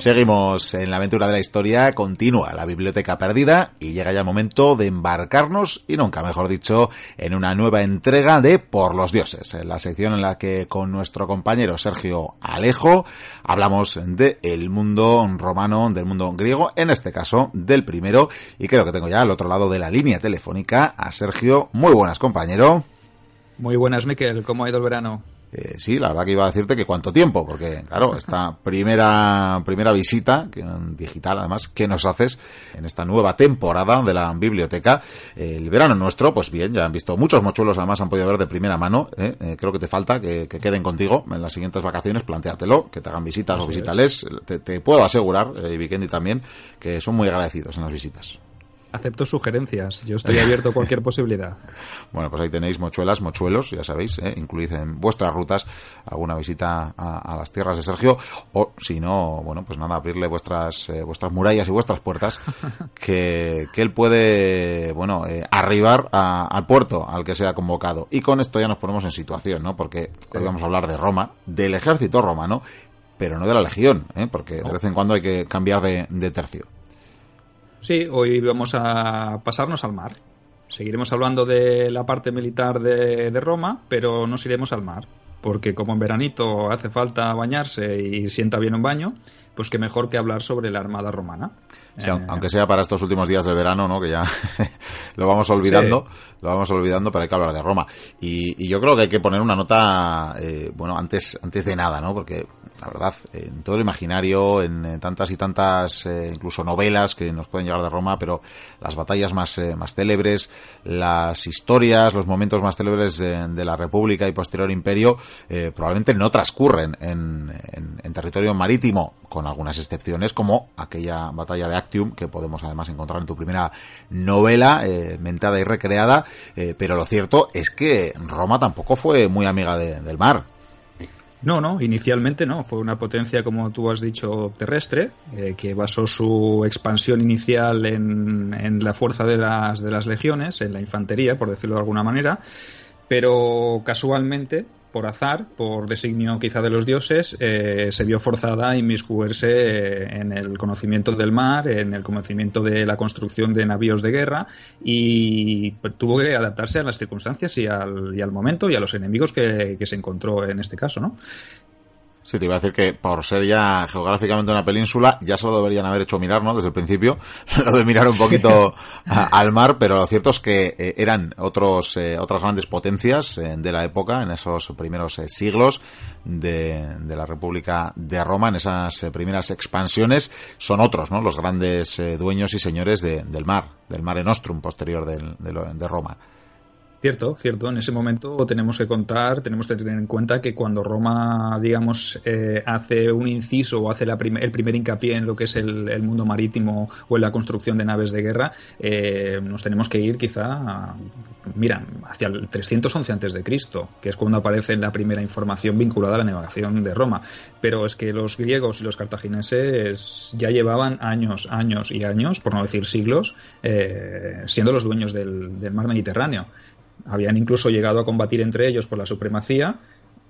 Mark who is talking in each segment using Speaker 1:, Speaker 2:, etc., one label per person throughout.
Speaker 1: Seguimos en la aventura de la historia, continúa la biblioteca perdida y llega ya el momento de embarcarnos, y nunca mejor dicho, en una nueva entrega de Por los Dioses, en la sección en la que con nuestro compañero Sergio Alejo hablamos de el mundo romano, del mundo griego, en este caso del primero, y creo que tengo ya al otro lado de la línea telefónica a Sergio. Muy buenas, compañero.
Speaker 2: Muy buenas, Miquel. ¿Cómo ha ido el verano?
Speaker 1: Eh, sí, la verdad que iba a decirte que cuánto tiempo, porque claro, esta primera, primera visita, que, digital además, que nos haces en esta nueva temporada de la biblioteca, el verano nuestro, pues bien, ya han visto muchos mochuelos, además han podido ver de primera mano, ¿eh? Eh, creo que te falta que, queden contigo en las siguientes vacaciones, planteártelo, que te hagan visitas o visitales, te, te, puedo asegurar, y Vikendi también, que son muy agradecidos en las visitas.
Speaker 2: Acepto sugerencias, yo estoy abierto a cualquier posibilidad.
Speaker 1: Bueno, pues ahí tenéis mochuelas, mochuelos, ya sabéis, ¿eh? incluid en vuestras rutas alguna visita a, las tierras de Sergio, o si no, bueno, pues nada, abrirle vuestras eh, vuestras murallas y vuestras puertas, que, que él puede, bueno, eh, arribar al puerto al que sea convocado. Y con esto ya nos ponemos en situación, ¿no? Porque hoy vamos a hablar de Roma, del ejército romano, pero no de la legión, ¿eh? porque de vez en cuando hay que cambiar de tercio.
Speaker 2: Sí, hoy vamos a pasarnos al mar. Seguiremos hablando de la parte militar de, Roma, pero nos iremos al mar. Porque como en veranito hace falta bañarse y sienta bien un baño, pues qué mejor que hablar sobre la Armada Romana.
Speaker 1: Eh, aunque sea para estos últimos días de verano, ¿no? Que ya lo vamos olvidando, lo vamos olvidando, pero hay que hablar de Roma. Y, yo creo que hay que poner una nota, eh, bueno, antes, antes de nada, ¿no? Porque la verdad, en todo el imaginario, en, tantas y tantas, eh, incluso novelas que nos pueden llegar de Roma, pero las batallas más, eh, más célebres, las historias, los momentos más célebres de, la República y posterior imperio, eh, probablemente no transcurren en, en, territorio marítimo, con algunas excepciones, como aquella batalla de Actium, que podemos además encontrar en tu primera novela, mentada y recreada, pero lo cierto es que Roma tampoco fue muy amiga del mar.
Speaker 2: No, no, inicialmente no. Fue una potencia, como tú has dicho, terrestre, eh, que basó su expansión inicial en, en, la fuerza de las, de las legiones, en la infantería, por decirlo de alguna manera, pero casualmente por azar, por designio quizá de los dioses, eh, se vio forzada a inmiscuirse eh, en el conocimiento del mar, en el conocimiento de la construcción de navíos de guerra y tuvo que adaptarse a las circunstancias y al, y al momento y a los enemigos que, que se encontró en este caso, ¿no?
Speaker 1: Sí, te iba a decir que por ser ya geográficamente una península, ya se lo deberían haber hecho mirar, ¿no? Desde el principio, lo de mirar un poquito al mar, pero lo cierto es que eh, eran otros, eh, otras grandes potencias eh, de la época, en esos primeros siglos de, de, la República de Roma, en esas primeras expansiones, son otros, ¿no? Los grandes dueños y señores del mar, del Mare Nostrum posterior de Roma.
Speaker 2: Cierto, cierto. En ese momento tenemos que contar, tenemos que tener en cuenta que cuando Roma, digamos, eh, hace un inciso o hace la el primer hincapié en lo que es el, mundo marítimo o en la construcción de naves de guerra, eh, nos tenemos que ir quizá, mira, hacia el 311 antes de Cristo, que es cuando aparece la primera información vinculada a la navegación de Roma. Pero es que los griegos y los cartagineses ya llevaban años, años y años, por no decir siglos, eh, siendo los dueños del mar Mediterráneo. Habían incluso llegado a combatir entre ellos por la supremacía,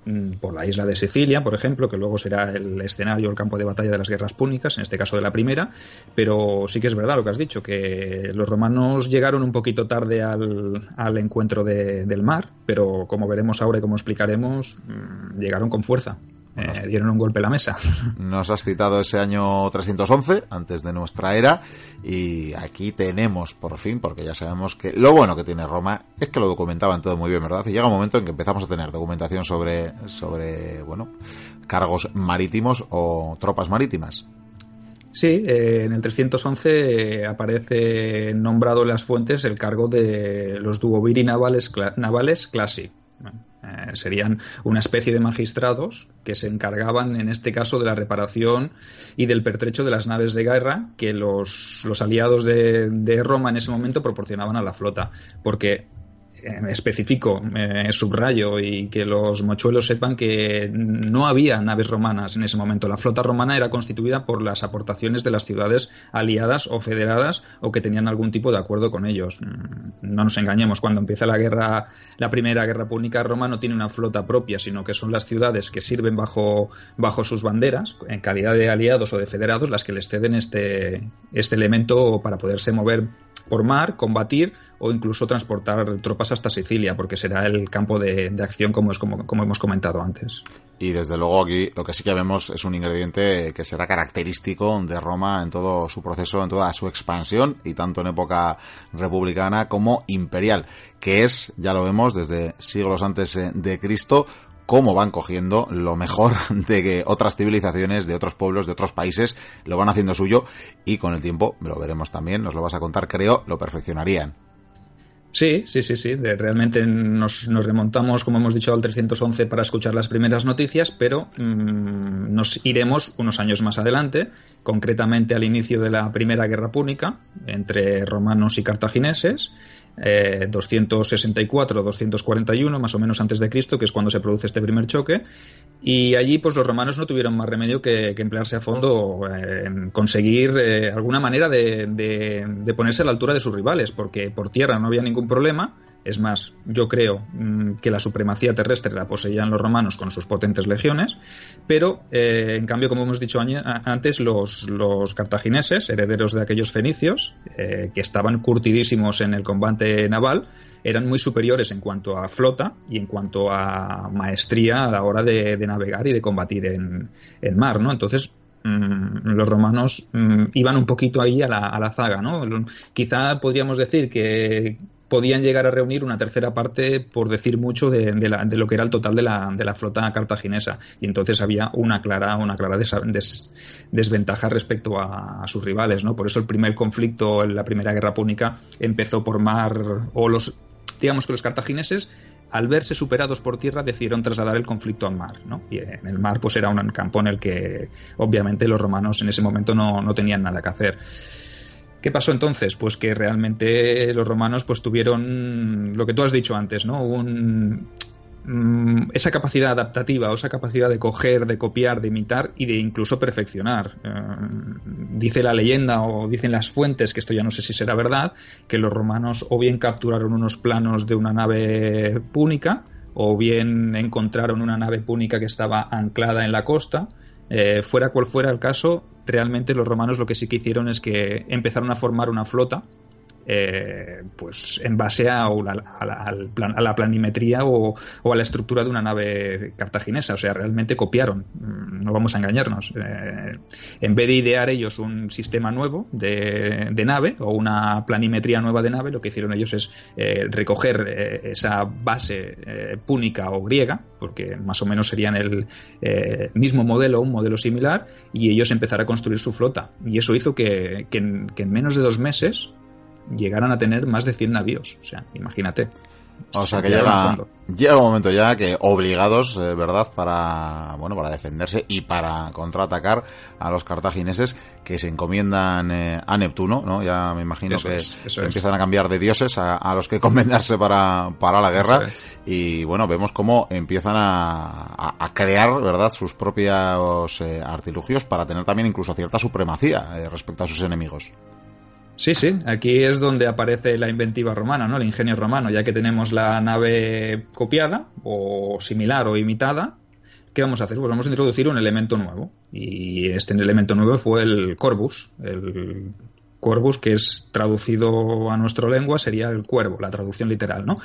Speaker 2: mm, por la isla de Sicilia, por ejemplo, que luego será el escenario, el campo de batalla de las guerras púnicas, en este caso de la primera, pero sí que es verdad lo que has dicho, que los romanos llegaron un poquito tarde al, encuentro del mar, pero como veremos ahora y como explicaremos, mm, llegaron con fuerza. Eh, dieron un golpe a la mesa.
Speaker 1: Nos has citado ese año 311, antes de nuestra era, y aquí tenemos, por fin, porque ya sabemos que lo bueno que tiene Roma es que lo documentaban todo muy bien, ¿verdad? Y llega un momento en que empezamos a tener documentación sobre, sobre bueno, cargos marítimos o tropas marítimas.
Speaker 2: Sí, eh, en el 311 aparece nombrado en las fuentes el cargo de los duoviri navales, navales classic. Eh, serían una especie de magistrados que se encargaban, en este caso, de la reparación y del pertrecho de las naves de guerra que los, aliados de, Roma en ese momento proporcionaban a la flota. Porque especifico, eh, subrayo y que los mochuelos sepan que no había naves romanas en ese momento. La flota romana era constituida por las aportaciones de las ciudades aliadas o federadas o que tenían algún tipo de acuerdo con ellos. Mm, no nos engañemos, cuando empieza la guerra, la primera guerra púnica, Roma no tiene una flota propia, sino que son las ciudades que sirven bajo, bajo sus banderas, en calidad de aliados o de federados, las que les ceden este, este elemento para poderse mover por mar, combatir o incluso transportar tropas hasta Sicilia, porque será el campo de, acción como, es, como, como, hemos comentado antes.
Speaker 1: Y desde luego aquí lo que sí que vemos es un ingrediente que será característico de Roma en todo su proceso, en toda su expansión, y tanto en época republicana como imperial, que es, ya lo vemos, desde siglos antes eh, de Cristo, cómo van cogiendo lo mejor de que otras civilizaciones, de otros pueblos, de otros países, lo van haciendo suyo y con el tiempo, lo veremos también, nos lo vas a contar, creo, lo perfeccionarían.
Speaker 2: Sí, sí, sí, sí. realmente nos, remontamos, como hemos dicho, al 311 para escuchar las primeras noticias, pero mm, nos iremos unos años más adelante, concretamente al inicio de la Primera Guerra Púnica entre romanos y cartagineses, 264-241, eh, más o menos antes de Cristo, que es cuando se produce este primer choque. Y allí, pues los romanos no tuvieron más remedio que, emplearse a fondo eh, en conseguir eh, alguna manera de, ponerse a la altura de sus rivales, porque por tierra no había ningún problema es más, yo creo mm, que la supremacía terrestre la poseían los romanos con sus potentes legiones, pero eh, en cambio, como hemos dicho antes, los, cartagineses, herederos de aquellos fenicios, eh, que estaban curtidísimos en el combate naval, eran muy superiores en cuanto a flota y en cuanto a maestría a la hora de, navegar y de combatir en, mar, ¿no? Entonces, mm, los romanos mm, iban un poquito ahí a la, a la zaga, ¿no? Quizá podríamos decir que podían llegar a reunir una tercera parte, por decir mucho, de, lo que era el total de la, flota cartaginesa. Y entonces había una clara, una clara desventaja respecto a, sus rivales. ¿no? Por eso el primer conflicto la Primera Guerra Púnica empezó por mar, o los, digamos que los cartagineses al verse superados por tierra decidieron trasladar el conflicto al mar, ¿no? Y en el mar pues era un campo en el que obviamente los romanos en ese momento no tenían nada que hacer. ¿Qué pasó entonces? Pues que realmente los romanos pues tuvieron lo que tú has dicho antes, ¿no? Mm, esa capacidad adaptativa o esa capacidad de coger, de copiar, de imitar y de incluso perfeccionar. Eh, dice la leyenda o dicen las fuentes, que esto ya no sé si será verdad, que los romanos o bien capturaron unos planos de una nave púnica o bien encontraron una nave púnica que estaba anclada en la costa. Eh, fuera cual fuera el caso, realmente los romanos lo que sí que hicieron es que empezaron a formar una flota eh, pues en base a, la, planimetría o, a la estructura de una nave cartaginesa. O sea, realmente copiaron, mm, no vamos a engañarnos. Eh, en vez de idear ellos un sistema nuevo de, nave o una planimetría nueva de nave, lo que hicieron ellos es eh, recoger esa base púnica o griega, porque más o menos serían el mismo modelo, un modelo similar, y ellos empezaron a construir su flota. Y eso hizo que en menos de dos meses llegaran a tener más de 100 navíos. O sea, imagínate.
Speaker 1: O sea que llega, llega un momento ya que obligados, eh, ¿verdad?, para, bueno, para defenderse y para contraatacar a los cartagineses que se encomiendan eh, a Neptuno, ¿no? Ya me imagino que, empiezan a cambiar de dioses a, los que encomendarse para, para la guerra. Y bueno, vemos cómo empiezan a, a, crear, ¿verdad?, sus propios eh, artilugios para tener también incluso cierta supremacía respecto a sus enemigos.
Speaker 2: Sí, sí, aquí es donde aparece la inventiva romana, ¿no? El ingenio romano, ya que tenemos la nave copiada o similar o imitada, ¿qué vamos a hacer? Pues vamos a introducir un elemento nuevo. Y este elemento nuevo fue el Corvus, el Corvus, que es traducido a nuestra lengua, sería el cuervo, la traducción literal, ¿no?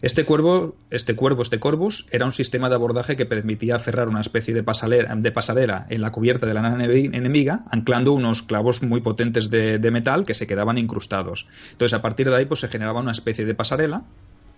Speaker 2: Este cuervo, este cuervo, este Corvus, era un sistema de abordaje que permitía cerrar una especie de pasarela, de pasarela en la cubierta de la nave enemiga, anclando unos clavos muy potentes de, metal que se quedaban incrustados. Entonces, a partir de ahí, pues se generaba una especie de pasarela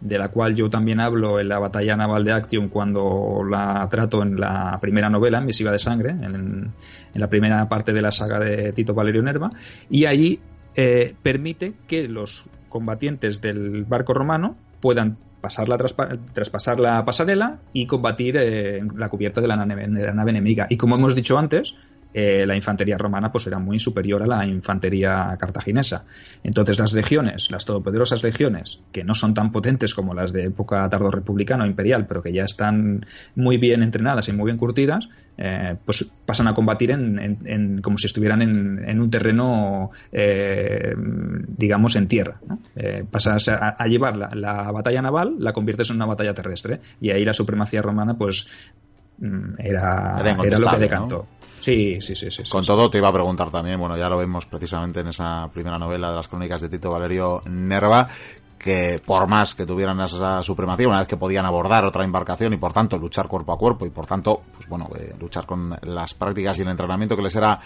Speaker 2: de la cual yo también hablo en la batalla naval de Actium cuando la trato en la primera novela, Misiva de Sangre, en, la primera parte de la saga de Tito Valerio Nerva, y allí eh, permite que los combatientes del barco romano puedan pasar la traspasar la pasarela y combatir en la cubierta de la nave enemiga. Y como hemos dicho antes, eh, la infantería romana pues era muy superior a la infantería cartaginesa. Entonces las legiones, las todopoderosas legiones, que no son tan potentes como las de época tardorrepublicana o imperial, pero que ya están muy bien entrenadas y muy bien curtidas, eh, pues pasan a combatir en, como si estuvieran en, un terreno, eh, digamos, en tierra. pasas a, llevar la, batalla naval, la conviertes en una batalla terrestre y ahí la supremacía romana pues mm, era, era, lo que decantó. Sí, sí, sí, sí.
Speaker 1: Con todo te iba a preguntar también, bueno, ya lo vemos precisamente en esa primera novela de las crónicas de Tito Valerio Nerva, que por más que tuvieran esa supremacía, una vez que podían abordar otra embarcación y por tanto luchar cuerpo a cuerpo y por tanto, pues bueno, eh, luchar con las prácticas y el entrenamiento que les era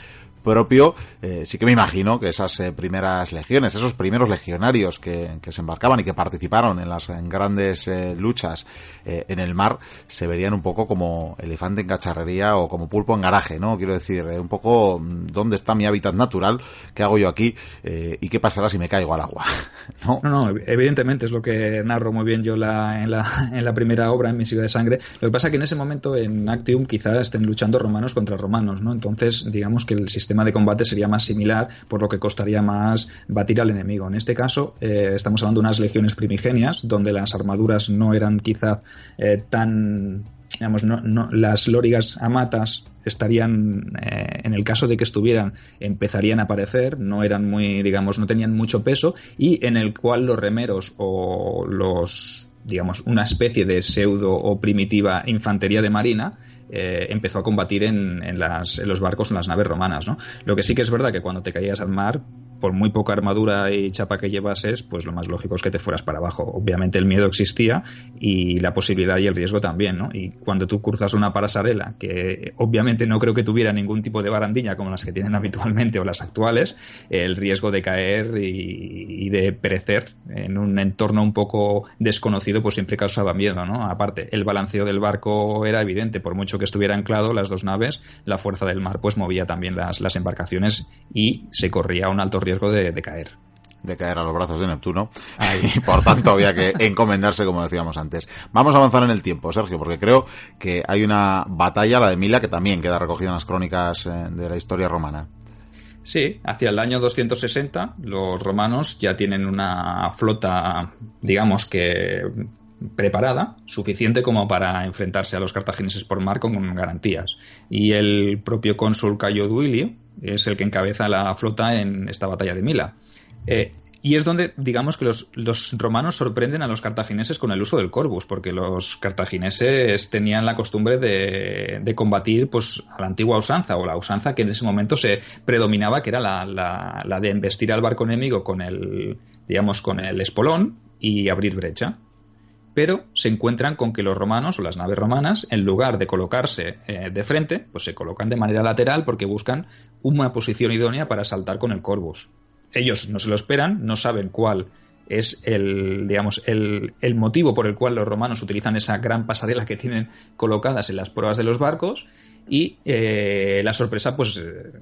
Speaker 1: propio, eh, sí que me imagino que esas eh, primeras legiones, esos primeros legionarios que, se embarcaban y que participaron en las grandes luchas en el mar, se verían un poco como elefante en cacharrería o como pulpo en garaje, ¿no? Quiero decir, un poco mm, dónde está mi hábitat natural, qué hago yo aquí y qué pasará si me caigo al agua,
Speaker 2: ¿no? No, evidentemente es lo que narro muy bien yo en, la, primera obra, en Mi Ciudad de Sangre. Lo que pasa es que en ese momento en Actium quizás estén luchando romanos contra romanos, ¿no? Entonces, digamos que el sistema de combate sería más similar, por lo que costaría más batir al enemigo. En este caso, eh, estamos hablando de unas legiones primigenias, donde las armaduras no eran quizá eh, tan digamos, no, las lórigas amatas estarían, eh, en el caso de que estuvieran, empezarían a aparecer, no eran muy, digamos, no tenían mucho peso, y en el cual los remeros o los, digamos, una especie de pseudo o primitiva infantería de marina eh, empezó a combatir en, en, las, en, los barcos, en las naves romanas. ¿no? Lo que sí que es verdad que cuando te caías al mar, por muy poca armadura y chapa que llevases, pues lo más lógico es que te fueras para abajo. Obviamente el miedo existía y la posibilidad y el riesgo también, ¿no? Y cuando tú cruzas una pasarela, que obviamente no creo que tuviera ningún tipo de barandilla como las que tienen habitualmente o las actuales, el riesgo de caer y, de perecer en un entorno un poco desconocido, pues siempre causaba miedo, ¿no? Aparte, el balanceo del barco era evidente, por mucho que estuviera anclado las dos naves, la fuerza del mar pues movía también las, las embarcaciones y se corría un alto riesgo de, caer
Speaker 1: de caer a los brazos de Neptuno y por tanto había que encomendarse como decíamos antes. Vamos a avanzar en el tiempo, Sergio, porque creo que hay una batalla, la de Mila, que también queda recogida en las crónicas eh, de la historia romana.
Speaker 2: Sí, hacia el año 260 los romanos ya tienen una flota, digamos que preparada, suficiente como para enfrentarse a los cartagineses por mar con garantías. Y el propio cónsul Cayo Duilio es el que encabeza la flota en esta batalla de Mila. Eh, y es donde, digamos, que los, romanos sorprenden a los cartagineses con el uso del corvus, porque los cartagineses tenían la costumbre de, combatir pues, a la antigua usanza, o la usanza que en ese momento se predominaba, que era la, la de embestir al barco enemigo con el, digamos, con el espolón y abrir brecha pero se encuentran con que los romanos o las naves romanas, en lugar de colocarse eh, de frente, pues se colocan de manera lateral porque buscan una posición idónea para saltar con el corvus. Ellos no se lo esperan, no saben cuál es el, digamos, el, el, motivo por el cual los romanos utilizan esa gran pasarela que tienen colocadas en las pruebas de los barcos y eh, la sorpresa pues eh,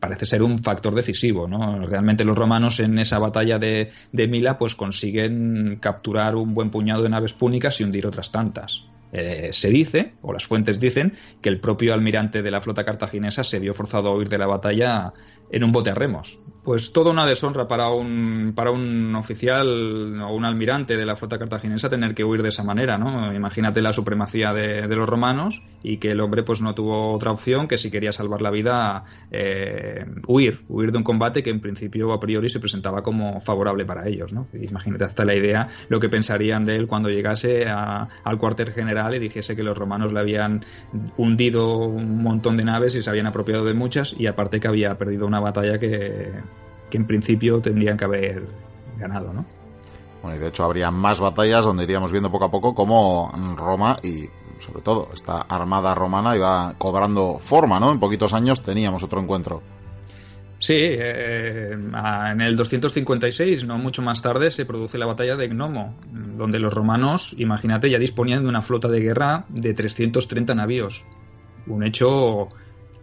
Speaker 2: parece ser un factor decisivo ¿no? realmente los romanos en esa batalla de, de, Mila pues consiguen capturar un buen puñado de naves púnicas y hundir otras tantas eh, se dice, o las fuentes dicen, que el propio almirante de la flota cartaginesa se vio forzado a huir de la batalla en un bote a remos. Pues toda una deshonra para un, para un oficial o un almirante de la flota cartaginesa tener que huir de esa manera, ¿no? Imagínate la supremacía de, los romanos y que el hombre pues no tuvo otra opción que si quería salvar la vida eh, huir, huir de un combate que en principio a priori se presentaba como favorable para ellos, ¿no? Imagínate hasta la idea lo que pensarían de él cuando llegase al cuartel general y dijese que los romanos le habían hundido un montón de naves y se habían apropiado de muchas y aparte que había perdido una batalla que, en principio tendrían que haber ganado, ¿no?
Speaker 1: Bueno, y de hecho habría más batallas donde iríamos viendo poco a poco cómo Roma y sobre todo esta armada romana iba cobrando forma, ¿no? En poquitos años teníamos otro encuentro.
Speaker 2: Sí, eh, en el 256, no mucho más tarde, se produce la batalla de Gnomo, donde los romanos, imagínate, ya disponían de una flota de guerra de 330 navíos. Un hecho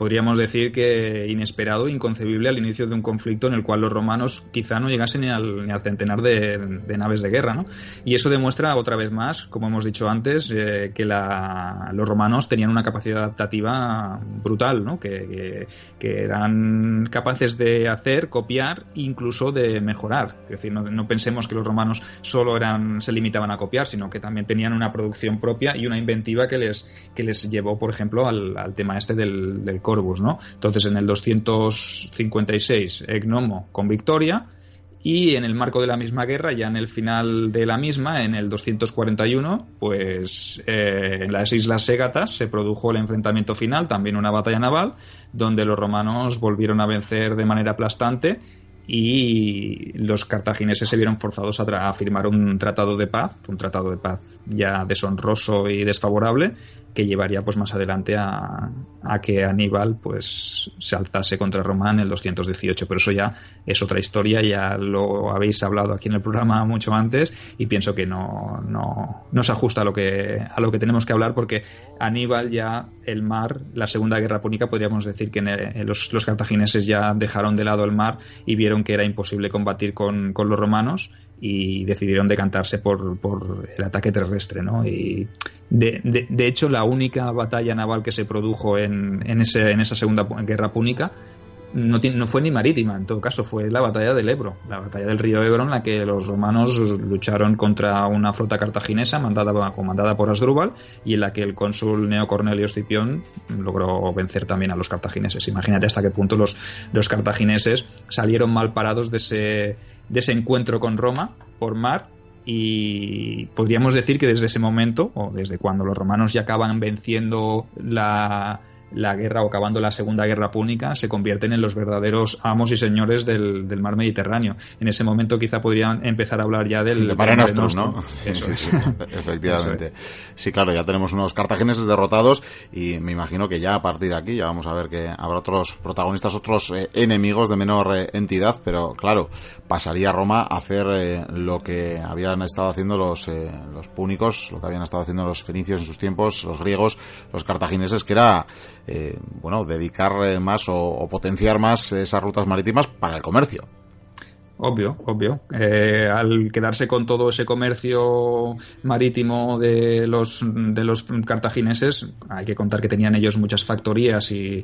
Speaker 2: podríamos decir que inesperado, inconcebible al inicio de un conflicto en el cual los romanos quizá no llegasen ni al, ni al centenar de, naves de guerra. ¿no? Y eso demuestra otra vez más, como hemos dicho antes, eh, que los romanos tenían una capacidad adaptativa brutal, ¿no? que, eran capaces de hacer, copiar, incluso de mejorar. Es decir, no, pensemos que los romanos solo eran, se limitaban a copiar, sino que también tenían una producción propia y una inventiva que les, que les llevó, por ejemplo, al, tema este del, del Entonces, en el 256, Egnomo con victoria y en el marco de la misma guerra, ya en el final de la misma, en el 241, pues eh, en las Islas Ségatas se produjo el enfrentamiento final, también una batalla naval, donde los romanos volvieron a vencer de manera aplastante y los cartagineses se vieron forzados a, firmar un tratado de paz, un tratado de paz ya deshonroso y desfavorable, que llevaría pues más adelante a, que Aníbal pues se alzase contra Roma en el 218 pero eso ya es otra historia ya lo habéis hablado aquí en el programa mucho antes y pienso que no, no, se ajusta a lo que a lo que tenemos que hablar porque Aníbal ya el mar la segunda guerra púnica podríamos decir que los, los, cartagineses ya dejaron de lado el mar y vieron que era imposible combatir con, con los romanos y decidieron decantarse por, por el ataque terrestre, ¿no? Y de, de, de, hecho, la única batalla naval que se produjo en, en, ese, en esa segunda guerra púnica no, no, fue ni marítima, en todo caso, fue la batalla del Ebro, la batalla del río Ebro en la que los romanos lucharon contra una flota cartaginesa mandada, comandada por Asdrúbal y en la que el cónsul Neo Cornelio Escipión logró vencer también a los cartagineses. Imagínate hasta qué punto los, los cartagineses salieron mal parados de ese, de ese encuentro con Roma por mar y podríamos decir que desde ese momento, o desde cuando los romanos ya acaban venciendo la, la guerra o acabando la Segunda Guerra Púnica, se convierten en los verdaderos amos y señores del, mar Mediterráneo. En ese momento quizá podrían empezar a hablar ya del...
Speaker 1: De Mare Nostrum, ¿no? Eso efectivamente. Sí, claro, ya tenemos unos cartagineses derrotados y me imagino que ya a partir de aquí ya vamos a ver que habrá otros protagonistas, otros eh, enemigos de menor eh, entidad, pero claro, pasaría Roma a hacer eh, lo que habían estado haciendo los, los púnicos, lo que habían estado haciendo los fenicios en sus tiempos, los griegos, los cartagineses, que era eh, bueno, dedicar eh, más o, potenciar más esas rutas marítimas para el comercio.
Speaker 2: Obvio, obvio. Eh, al quedarse con todo ese comercio marítimo de los, de los cartagineses, hay que contar que tenían ellos muchas factorías y,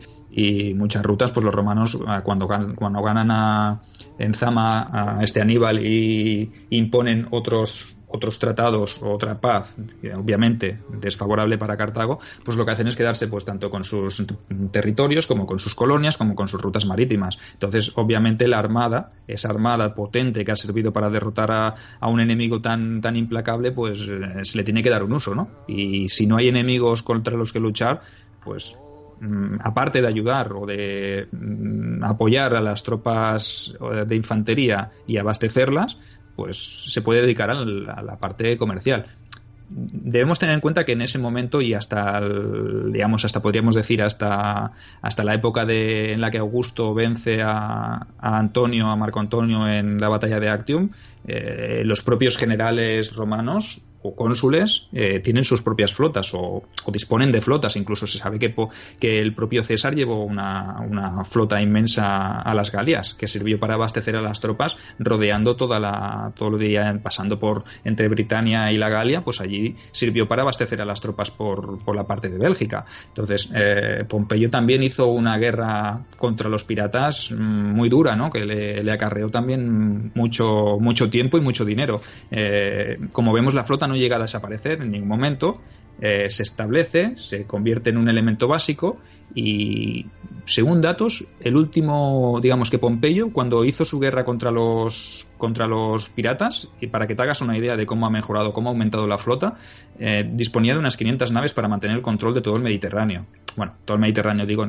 Speaker 2: muchas rutas, pues los romanos cuando, cuando ganan a, en Zama a este Aníbal y imponen otros otros tratados o otra paz, obviamente desfavorable para Cartago, pues lo que hacen es quedarse pues tanto con sus territorios como con sus colonias como con sus rutas marítimas. Entonces, obviamente la armada, esa armada potente que ha servido para derrotar a, a un enemigo tan tan implacable, pues eh, se le tiene que dar un uso, ¿no? Y si no hay enemigos contra los que luchar, pues mm, aparte de ayudar o de mm, apoyar a las tropas eh, de infantería y abastecerlas, pues se puede dedicar a la parte comercial. Debemos tener en cuenta que en ese momento y hasta digamos hasta podríamos decir hasta hasta la época de, en la que Augusto vence a, a Antonio a Marco Antonio en la batalla de Actium eh, los propios generales romanos cónsules eh, tienen sus propias flotas o, disponen de flotas. Incluso se sabe que, que el propio César llevó una, una, flota inmensa a las Galias que sirvió para abastecer a las tropas rodeando toda la, todo el día pasando por entre Britania y la Galia, pues allí sirvió para abastecer a las tropas por, por la parte de Bélgica. Entonces, eh, Pompeyo también hizo una guerra contra los piratas mm, muy dura, ¿no? que le, le acarreó también mucho, mucho tiempo y mucho dinero. Eh, como vemos, la flota no llega a desaparecer en ningún momento, eh, se establece, se convierte en un elemento básico y, según datos, el último, digamos que Pompeyo, cuando hizo su guerra contra los, contra los piratas, y para que te hagas una idea de cómo ha mejorado, cómo ha aumentado la flota, eh, disponía de unas 500 naves para mantener el control de todo el Mediterráneo. Bueno, todo el Mediterráneo, digo,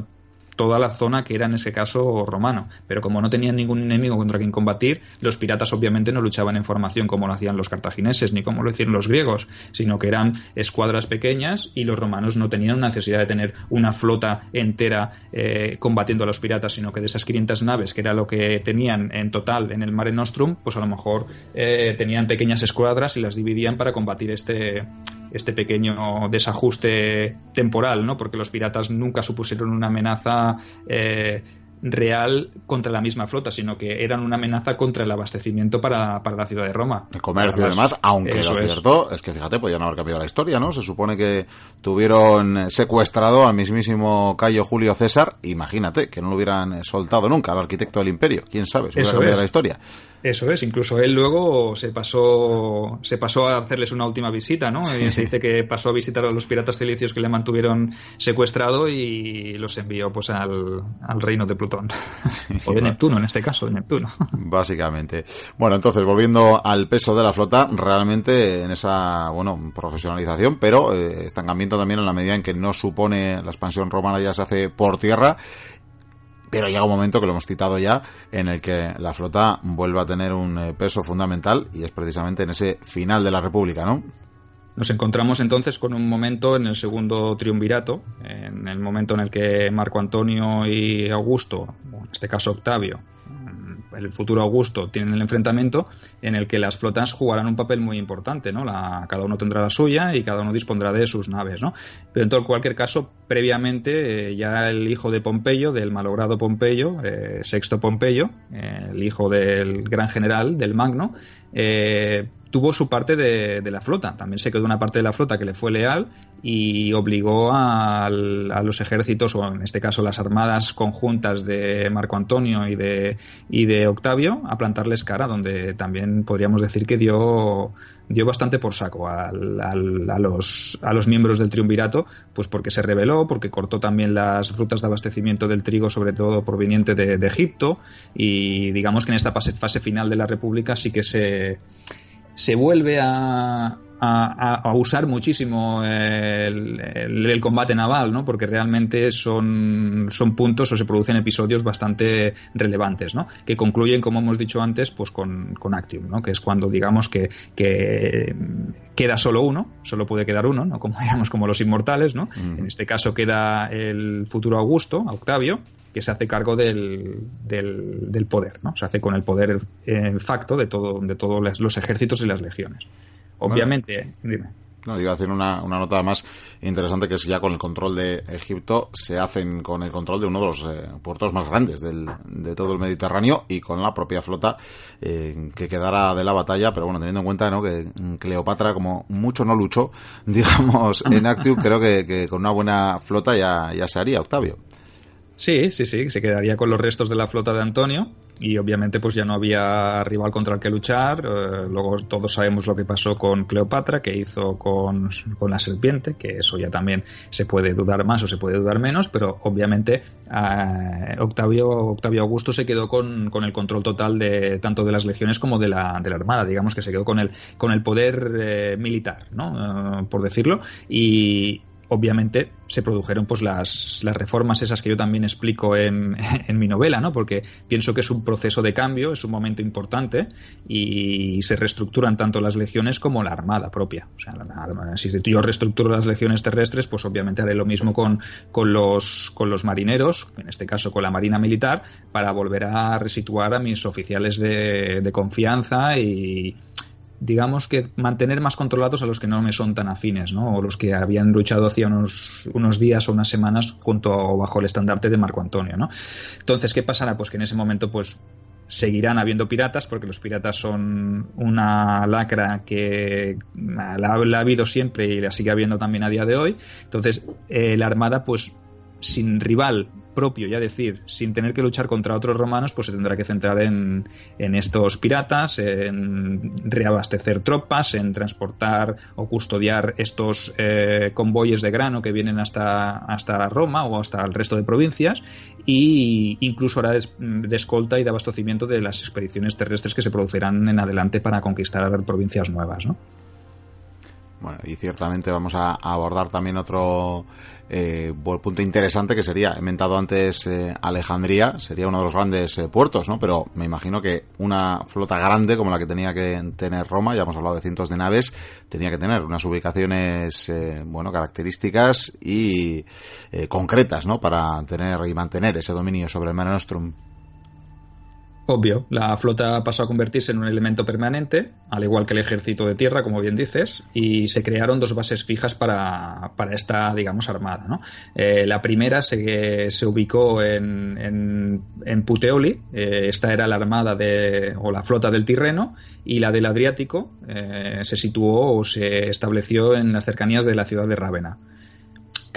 Speaker 2: toda la zona que era en ese caso romano. Pero como no tenían ningún enemigo contra quien combatir, los piratas obviamente no luchaban en formación como lo hacían los cartagineses ni como lo hicieron los griegos, sino que eran escuadras pequeñas y los romanos no tenían necesidad de tener una flota entera eh, combatiendo a los piratas, sino que de esas 500 naves, que era lo que tenían en total en el Mare Nostrum, pues a lo mejor eh, tenían pequeñas escuadras y las dividían para combatir este este pequeño desajuste temporal, ¿no? Porque los piratas nunca supusieron una amenaza eh, real contra la misma flota, sino que eran una amenaza contra el abastecimiento para, para la ciudad de Roma.
Speaker 1: El comercio y demás, aunque lo cierto es. que, fíjate, podían haber cambiado la historia, ¿no? Se supone que tuvieron secuestrado al mismísimo Cayo Julio César, imagínate, que no lo hubieran soltado nunca al arquitecto del imperio, quién sabe, se hubiera cambiado la historia.
Speaker 2: Eso es, incluso él luego se pasó, se pasó a hacerles una última visita, ¿no? Se dice que pasó a visitar a los piratas cilicios que le mantuvieron secuestrado y los envió pues al, reino de Plutón. o de Neptuno, en este caso, de Neptuno.
Speaker 1: Básicamente. Bueno, entonces, volviendo al peso de la flota, realmente en esa, bueno, profesionalización, pero eh, estancamiento también en la medida en que no supone la expansión romana ya se hace por tierra pero llega un momento que lo hemos citado ya en el que la flota vuelve a tener un eh, peso fundamental y es precisamente en ese final de la República, ¿no?
Speaker 2: Nos encontramos entonces con un momento en el segundo triunvirato, en el momento en el que Marco Antonio y Augusto, en este caso Octavio, el futuro Augusto tienen el enfrentamiento en el que las flotas jugarán un papel muy importante, ¿no? La, cada uno tendrá la suya y cada uno dispondrá de sus naves, ¿no? Pero en todo cualquier caso, previamente eh, ya el hijo de Pompeyo, del malogrado Pompeyo, eh, Sexto Pompeyo, el hijo del gran general, del Magno, eh, tuvo su parte de, la flota. También se quedó una parte de la flota que le fue leal y obligó a, los ejércitos, o en este caso las armadas conjuntas de Marco Antonio y de, y de Octavio, a plantarles cara, donde también podríamos decir que dio, dio bastante por saco a, los, a los miembros del triunvirato, pues porque se rebeló, porque cortó también las rutas de abastecimiento del trigo, sobre todo proveniente de, Egipto, y digamos que en esta fase final de la República sí que se se vuelve a, a, usar muchísimo el, combate naval, ¿no? Porque realmente son, son puntos o se producen episodios bastante relevantes, ¿no? Que concluyen, como hemos dicho antes, pues con, con Actium, ¿no? Que es cuando digamos que, que queda solo uno, solo puede quedar uno, ¿no? Como digamos como los inmortales, ¿no? En este caso queda el futuro Augusto, Octavio, que se hace cargo del, del, poder, ¿no? Se hace con el poder en facto de todo, de todos los ejércitos y las legiones. Obviamente, dime.
Speaker 1: No, iba a hacer una, una, nota más interesante que es ya con el control de Egipto, se hacen con el control de uno de los eh, puertos más grandes del, de todo el Mediterráneo y con la propia flota eh, que quedara de la batalla, pero bueno, teniendo en cuenta ¿no? que Cleopatra como mucho no luchó, digamos, en Actium, creo que, que, con una buena flota ya, ya se haría, Octavio.
Speaker 2: Sí, sí, sí, se quedaría con los restos de la flota de Antonio y obviamente pues ya no había rival contra el que luchar. Eh, luego todos sabemos lo que pasó con Cleopatra, que hizo con, la serpiente, que eso ya también se puede dudar más o se puede dudar menos, pero obviamente eh, Octavio, Octavio Augusto se quedó con, con, el control total de tanto de las legiones como de la, de la armada, digamos que se quedó con el, con el poder eh, militar, ¿no? por decirlo, y, obviamente se produjeron pues las, las, reformas esas que yo también explico en, en, mi novela, ¿no? Porque pienso que es un proceso de cambio, es un momento importante y se reestructuran tanto las legiones como la armada propia. O sea, si yo reestructuro las legiones terrestres, pues obviamente haré lo mismo con, con, los, con los marineros, en este caso con la marina militar, para volver a resituar a mis oficiales de, de confianza y digamos que mantener más controlados a los que no me son tan afines, ¿no? O los que habían luchado hacía unos, unos días o unas semanas junto o bajo el estandarte de Marco Antonio, ¿no? Entonces, ¿qué pasará? Pues que en ese momento, pues seguirán habiendo piratas porque los piratas son una lacra que la, ha habido siempre y la sigue habiendo también a día de hoy. Entonces, eh, la armada, pues sin rival propio, ya decir, sin tener que luchar contra otros romanos, pues se tendrá que centrar en, en estos piratas, en reabastecer tropas, en transportar o custodiar estos eh, convoyes de grano que vienen hasta, hasta Roma o hasta el resto de provincias e incluso hará de, escolta y de abastecimiento de las expediciones terrestres que se producirán en adelante para conquistar provincias nuevas, ¿no?
Speaker 1: Bueno, y ciertamente vamos a abordar también otro eh, punto interesante que sería, he mentado antes eh, Alejandría, sería uno de los grandes eh, puertos, ¿no? Pero me imagino que una flota grande como la que tenía que tener Roma, ya hemos hablado de cientos de naves, tenía que tener unas ubicaciones, eh, bueno, características y concretas, ¿no? Para tener y mantener ese dominio sobre el Mare Nostrum.
Speaker 2: Obvio, la flota pasó a convertirse en un elemento permanente, al igual que el ejército de tierra, como bien dices, y se crearon dos bases fijas para, esta, digamos, armada. ¿no? Eh, la primera se, se ubicó en, en, Puteoli, eh, esta era la armada de, o la flota del Tirreno, y la del Adriático eh, se situó o se estableció en las cercanías de la ciudad de Rávena.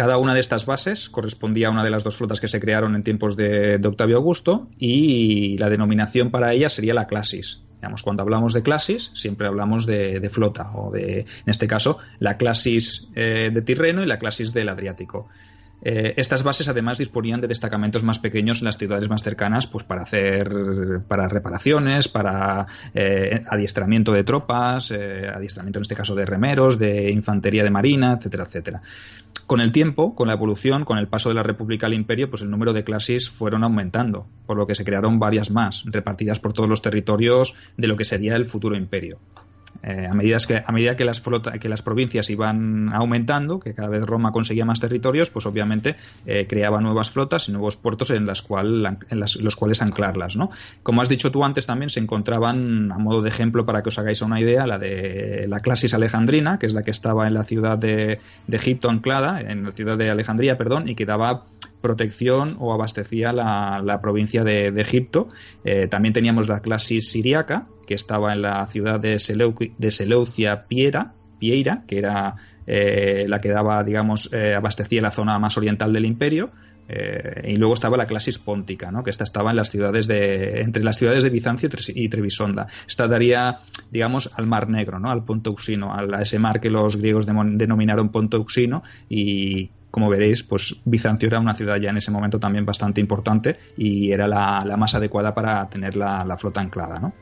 Speaker 2: Cada una de estas bases correspondía a una de las dos flotas que se crearon en tiempos de, Octavio Augusto y la denominación para ella sería la clasis. Cuando hablamos de clasis, siempre hablamos de, flota, o de, en este caso, la clasis eh, de Tirreno y la clasis del Adriático. Eh, estas bases además disponían de destacamentos más pequeños en las ciudades más cercanas, pues para hacer para reparaciones, para eh, adiestramiento de tropas, adiestramiento en este caso de remeros, de infantería de marina, etcétera, etcétera. Con el tiempo, con la evolución, con el paso de la República al Imperio, pues el número de clases fueron aumentando, por lo que se crearon varias más, repartidas por todos los territorios de lo que sería el futuro imperio. Eh, a, medida que, a medida que las, que las provincias iban aumentando, que cada vez Roma conseguía más territorios, pues obviamente eh, creaba nuevas flotas y nuevos puertos en, las cual, en los cuales anclarlas. ¿no? Como has dicho tú antes, también se encontraban, a modo de ejemplo para que os hagáis una idea, la de la clasis alejandrina, que es la que estaba en la ciudad de Egipto anclada, en la ciudad de Alejandría, perdón, y que daba protección o abastecía la, provincia de, Egipto. Eh, también teníamos la clase siriaca, que estaba en la ciudad de, Seleucia Piera, Pieira, que era eh, la que daba, digamos, eh, abastecía la zona más oriental del imperio. y luego estaba la clase póntica, ¿no? que esta estaba en las ciudades de, entre las ciudades de Bizancio y Trebisonda. Esta daría, digamos, al Mar Negro, ¿no? al Ponto Uxino, a ese mar que los griegos denominaron Ponto Uxino y como veréis, pues Bizancio era una ciudad ya en ese momento también bastante importante y era la, más adecuada para tener la, la flota anclada, ¿no?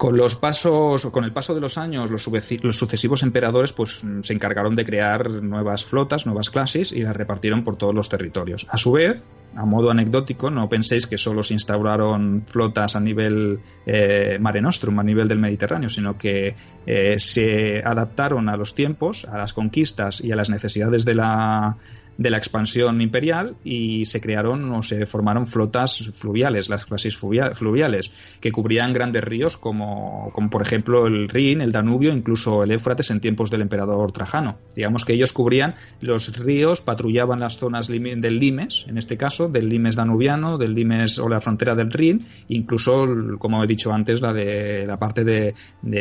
Speaker 2: Con los pasos, con el paso de los años, los, sucesivos emperadores pues, se encargaron de crear nuevas flotas, nuevas clases y las repartieron por todos los territorios. A su vez, a modo anecdótico, no penséis que solo se instauraron flotas a nivel eh, Mare Nostrum, a nivel del Mediterráneo, sino que eh, se adaptaron a los tiempos, a las conquistas y a las necesidades de la, de la expansión imperial y se crearon o se formaron flotas fluviales, las clases fluviales, que cubrían grandes ríos como, como por ejemplo el Rin, el Danubio, incluso el Éufrates en tiempos del emperador Trajano. Digamos que ellos cubrían los ríos, patrullaban las zonas del Limes, en este caso, del Limes danubiano, del Limes o la frontera del Rin, incluso, como he dicho antes, la de la parte de,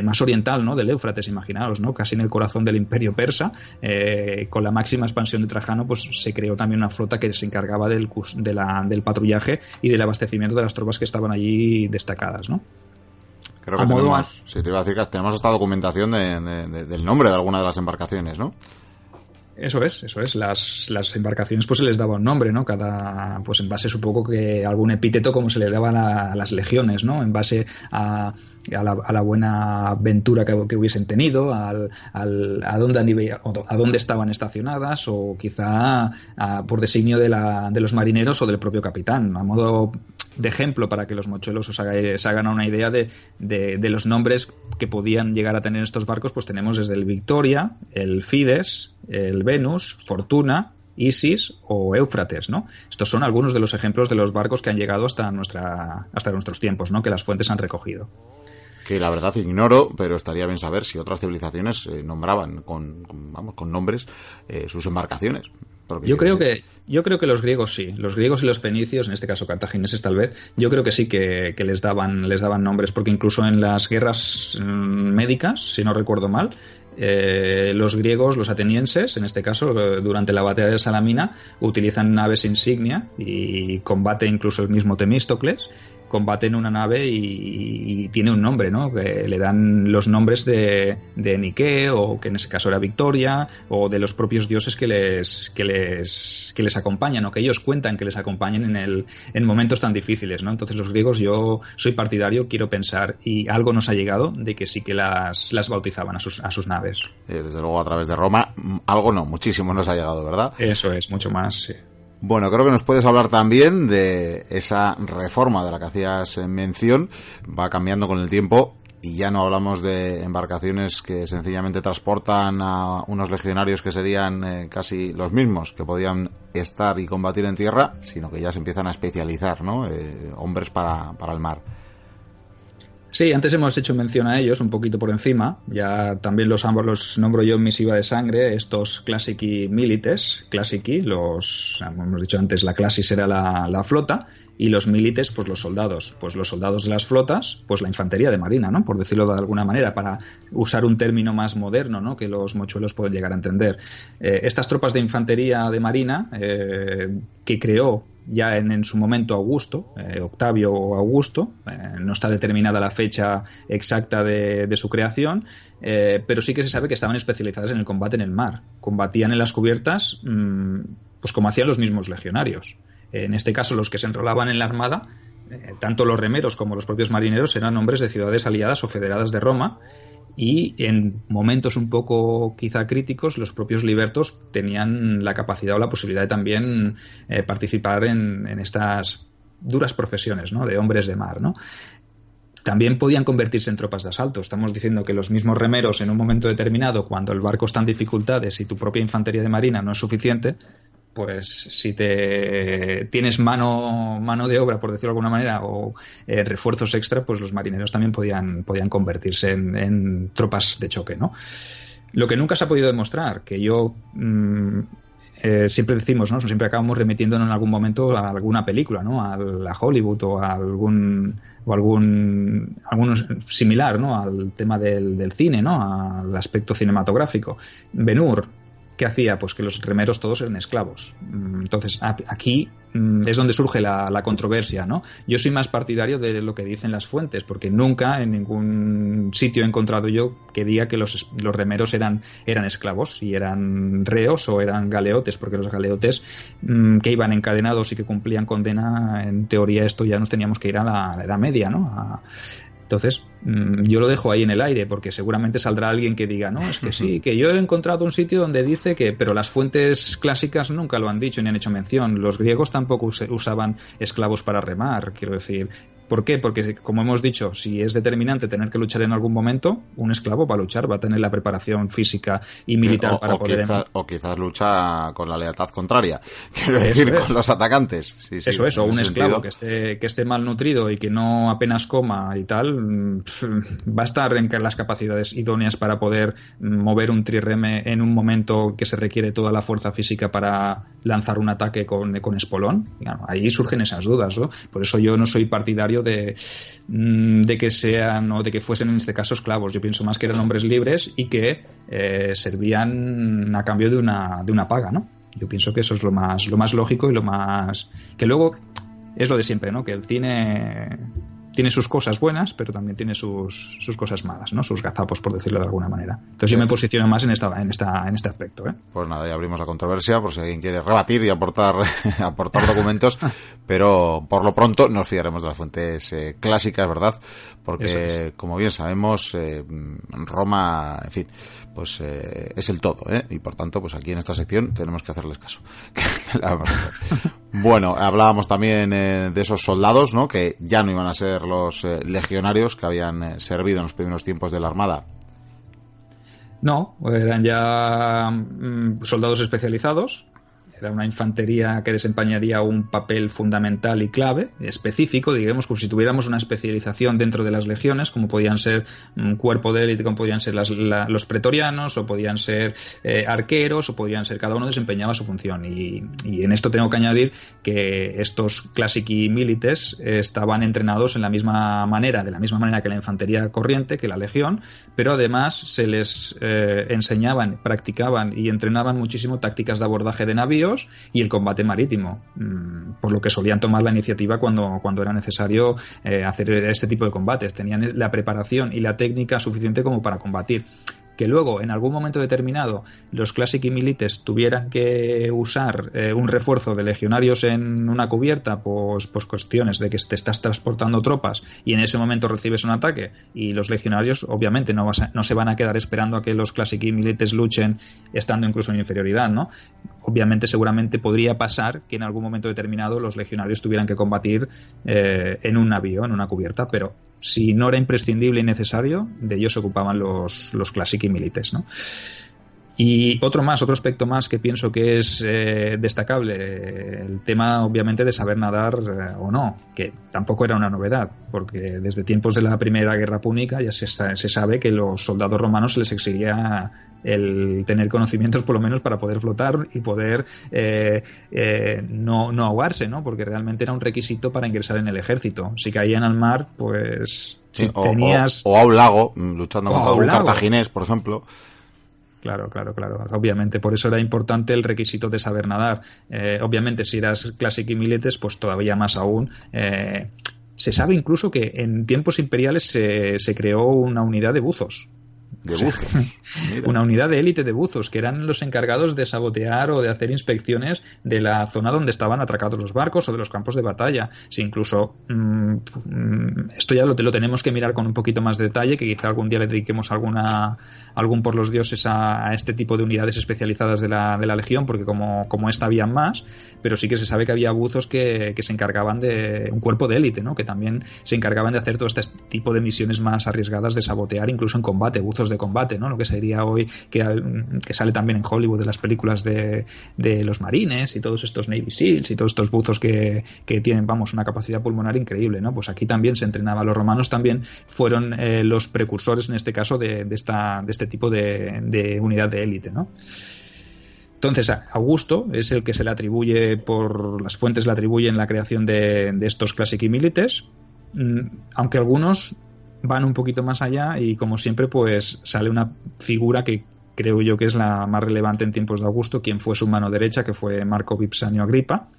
Speaker 2: más oriental, ¿no? Del Éufrates, imaginaos, ¿no? Casi en el corazón del imperio persa, eh, con la máxima expansión de Trajano, pues se creó también una flota que se encargaba del, del patrullaje y del abastecimiento de las tropas que estaban allí destacadas, ¿no?
Speaker 1: Creo que tenemos, te iba a decir que tenemos esta documentación del nombre de alguna de las embarcaciones, ¿no?
Speaker 2: Eso es, eso es. Las, las, embarcaciones pues se les daba un nombre, ¿no? Cada, pues en base supongo que algún epíteto como se le daban a, las legiones, ¿no? En base a, a la, buena aventura que, hubiesen tenido, al, al, a, dónde, a dónde estaban estacionadas o quizá por designio de, la, de los marineros o del propio capitán. A modo de ejemplo para que los mochuelos os hagan una idea de, de, los nombres que podían llegar a tener estos barcos, pues tenemos desde el Victoria, el Fides, el Venus, Fortuna, Isis o Éufrates, ¿no? Estos son algunos de los ejemplos de los barcos que han llegado hasta nuestra hasta nuestros tiempos, ¿no? Que las fuentes han recogido.
Speaker 1: Que la verdad ignoro, pero estaría bien saber si otras civilizaciones eh, nombraban con, vamos, con nombres eh, sus embarcaciones.
Speaker 2: Yo creo que yo creo que los griegos sí, los griegos y los fenicios, en este caso cartagineses tal vez, yo creo que sí que, les daban les daban nombres porque incluso en las guerras mm, médicas, si no recuerdo mal, eh, los griegos, los atenienses, en este caso, eh, durante la batalla de Salamina, utilizan naves insignia y combate incluso el mismo Temístocles combate en una nave y, tiene un nombre, ¿no? Que le dan los nombres de, de Nike o que en ese caso era Victoria o de los propios dioses que les que les que les acompañan o que ellos cuentan que les acompañen en el en momentos tan difíciles, ¿no? Entonces los griegos yo soy partidario, quiero pensar y algo nos ha llegado de que sí que las las bautizaban a sus a sus naves.
Speaker 1: desde luego a través de Roma algo no, muchísimo nos ha llegado, ¿verdad?
Speaker 2: Eso es, mucho más, sí.
Speaker 1: Bueno, creo que nos puedes hablar también de esa reforma de la que hacías mención. Va cambiando con el tiempo y ya no hablamos de embarcaciones que sencillamente transportan a unos legionarios que serían eh, casi los mismos que podían estar y combatir en tierra, sino que ya se empiezan a especializar, ¿no? Eh, hombres para, para el mar.
Speaker 2: Sí, antes hemos hecho mención a ellos un poquito por encima. Ya también los ambos los nombro yo en misiva de sangre, estos Classici Milites, Classici, los hemos dicho antes la Classis era la, la flota y los milites, pues los soldados, pues los soldados de las flotas, pues la infantería de marina, ¿no? Por decirlo de alguna manera, para usar un término más moderno, ¿no? Que los mochuelos pueden llegar a entender. Eh, estas tropas de infantería de marina eh, que creó ya en, su momento Augusto, eh, Octavio Augusto, no está determinada la fecha exacta de, su creación, pero sí que se sabe que estaban especializadas en el combate en el mar. Combatían en las cubiertas, mm, pues como hacían los mismos legionarios. En este caso, los que se enrolaban en la Armada, eh, tanto los remeros como los propios marineros, eran hombres de ciudades aliadas o federadas de Roma. Y en momentos un poco quizá críticos, los propios libertos tenían la capacidad o la posibilidad de también eh, participar en, estas duras profesiones ¿no? de hombres de mar. ¿no? también podían convertirse en tropas de asalto. Estamos diciendo que los mismos remeros en un momento determinado, cuando el barco está en dificultades y tu propia infantería de marina no es suficiente, pues si te tienes mano, mano de obra, por decirlo de alguna manera, o eh, refuerzos extra, pues los marineros también podían, podían convertirse en, tropas de choque, ¿no? Lo que nunca se ha podido demostrar, que yo mm, eh, siempre decimos, ¿no? Siempre acabamos remitiéndonos en algún momento a alguna película, ¿no? A, la Hollywood o a algún o algún similar, ¿no? Al tema del, del cine, ¿no? Al aspecto cinematográfico. Benur, ¿qué hacía? Pues que los remeros todos eran esclavos. Mm, entonces, aquí mm, es donde surge la, controversia, ¿no? Yo soy más partidario de lo que dicen las fuentes, porque nunca en ningún sitio he encontrado yo que diga que los, remeros eran, eran esclavos y eran reos o eran galeotes, porque los galeotes mm, que iban encadenados y que cumplían condena, en teoría esto ya nos teníamos que ir a la, Edad Media, ¿no? entonces, yo lo dejo ahí en el aire porque seguramente saldrá alguien que diga no es que sí que yo he encontrado un sitio donde dice que pero las fuentes clásicas nunca lo han dicho ni han hecho mención los griegos tampoco usaban esclavos para remar quiero decir ¿Por qué? Porque, como hemos dicho, si es determinante tener que luchar en algún momento, un esclavo va a luchar, va a tener la preparación física y militar para poder.
Speaker 1: o quizás lucha con la lealtad contraria, quiero decir, con los atacantes.
Speaker 2: Eso es, o un esclavo que esté, que esté malnutrido y que no apenas coma y tal, va a estar en las capacidades idóneas para poder mover un trireme en un momento que se requiere toda la fuerza física para lanzar un ataque con, espolón. ahí surgen esas dudas. ¿no? Por eso yo no soy partidario de, mm, de que sean o de que fuesen en este caso esclavos. Yo pienso más que eran hombres libres y que eh, servían a cambio de una, de una paga. ¿no? Yo pienso que eso es lo más, lo más lógico y lo más. que luego es lo de siempre, ¿no? Que el cine tiene sus cosas buenas, pero también tiene sus, sus cosas malas, ¿no? Sus gazapos, por decirlo de alguna manera. Entonces yo me posiciono más en esta, en esta, en este aspecto, ¿eh?
Speaker 1: Pues nada, ya abrimos la controversia por si alguien quiere rebatir y aportar, aportar documentos, pero por lo pronto nos fiaremos de las fuentes eh, clásicas, ¿verdad? Porque, como bien sabemos, eh, Roma, en fin, pues eh, es el todo, ¿eh? Y por tanto, pues aquí en esta sección tenemos que hacerles caso. bueno, hablábamos también eh, de esos soldados, ¿no? Que ya no iban a ser los eh, legionarios que habían servido en los primeros tiempos de la Armada.
Speaker 2: No, eran ya mm, soldados especializados era una infantería que desempeñaría un papel fundamental y clave, específico, digamos, como si tuviéramos una especialización dentro de las legiones, como podían ser un cuerpo de élite, como podían ser los pretorianos, o podían ser eh, arqueros, o podían ser, cada uno desempeñaba su función. Y, en esto tengo que añadir que estos classici milites estaban entrenados en la misma manera, de la misma manera que la infantería corriente, que la legión, pero además se les eh, enseñaban, practicaban y entrenaban muchísimo tácticas de abordaje de y el combate marítimo, mm, por lo que solían tomar la iniciativa cuando, cuando era necesario eh, hacer este tipo de combates. Tenían la preparación y la técnica suficiente como para combatir que luego en algún momento determinado los Classic y Milites tuvieran que usar eh, un refuerzo de legionarios en una cubierta, pues, pues cuestiones de que te estás transportando tropas y en ese momento recibes un ataque y los legionarios obviamente no, no se van a quedar esperando a que los Classic y Milites luchen estando incluso en inferioridad, ¿no? Obviamente seguramente podría pasar que en algún momento determinado los legionarios tuvieran que combatir eh, en un navío, en una cubierta, pero si no era imprescindible y necesario, de ellos se ocupaban los, los y Milites, ¿no? Y otro más, otro aspecto más que pienso que es eh, destacable, el tema obviamente de saber nadar eh, o no, que tampoco era una novedad, porque desde tiempos de la Primera Guerra Púnica ya se, se sabe que los soldados romanos se les exigía el tener conocimientos por lo menos para poder flotar y poder eh, no, no ahogarse, ¿no? porque realmente era un requisito para ingresar en el ejército. Si caían al mar, pues
Speaker 1: tenías... O, a un lago, mm, luchando contra un cartaginés, por ejemplo.
Speaker 2: Claro, claro, claro. Obviamente, por eso era importante el requisito de saber nadar. Eh, obviamente, si eras Classic y Miletes, pues todavía más aún. Eh, se sabe incluso que en tiempos imperiales se, se creó una unidad de buzos
Speaker 1: de buzos.
Speaker 2: Una unidad de élite de buzos, que eran los encargados de sabotear o de hacer inspecciones de la zona donde estaban atracados los barcos o de los campos de batalla. Si incluso mm, mm, esto ya lo, lo, tenemos que mirar con un poquito más de detalle, que quizá algún día le dediquemos alguna, algún por los dioses a, este tipo de unidades especializadas de la, de la Legión, porque como, como esta había más, pero sí que se sabe que había buzos que, que se encargaban de un cuerpo de élite, ¿no? que también se encargaban de hacer todo este tipo de misiones más arriesgadas de sabotear, incluso en combate, buzos de combate, ¿no? Lo que sería hoy, que, que sale también en Hollywood de las películas de, de, los marines y todos estos Navy SEALs y todos estos buzos que, que, tienen, vamos, una capacidad pulmonar increíble, ¿no? Pues aquí también se entrenaba. Los romanos también fueron eh, los precursores, en este caso, de, de, esta, de este tipo de, unidad de élite, ¿no? Entonces, Augusto es el que se le atribuye, por las fuentes le atribuyen la creación de, estos Classic Milites, mm, aunque algunos van un poquito más allá y como siempre pues sale una figura que creo yo que es la más relevante en tiempos de Augusto, quien fue su mano derecha, que fue Marco Vipsanio Agripa,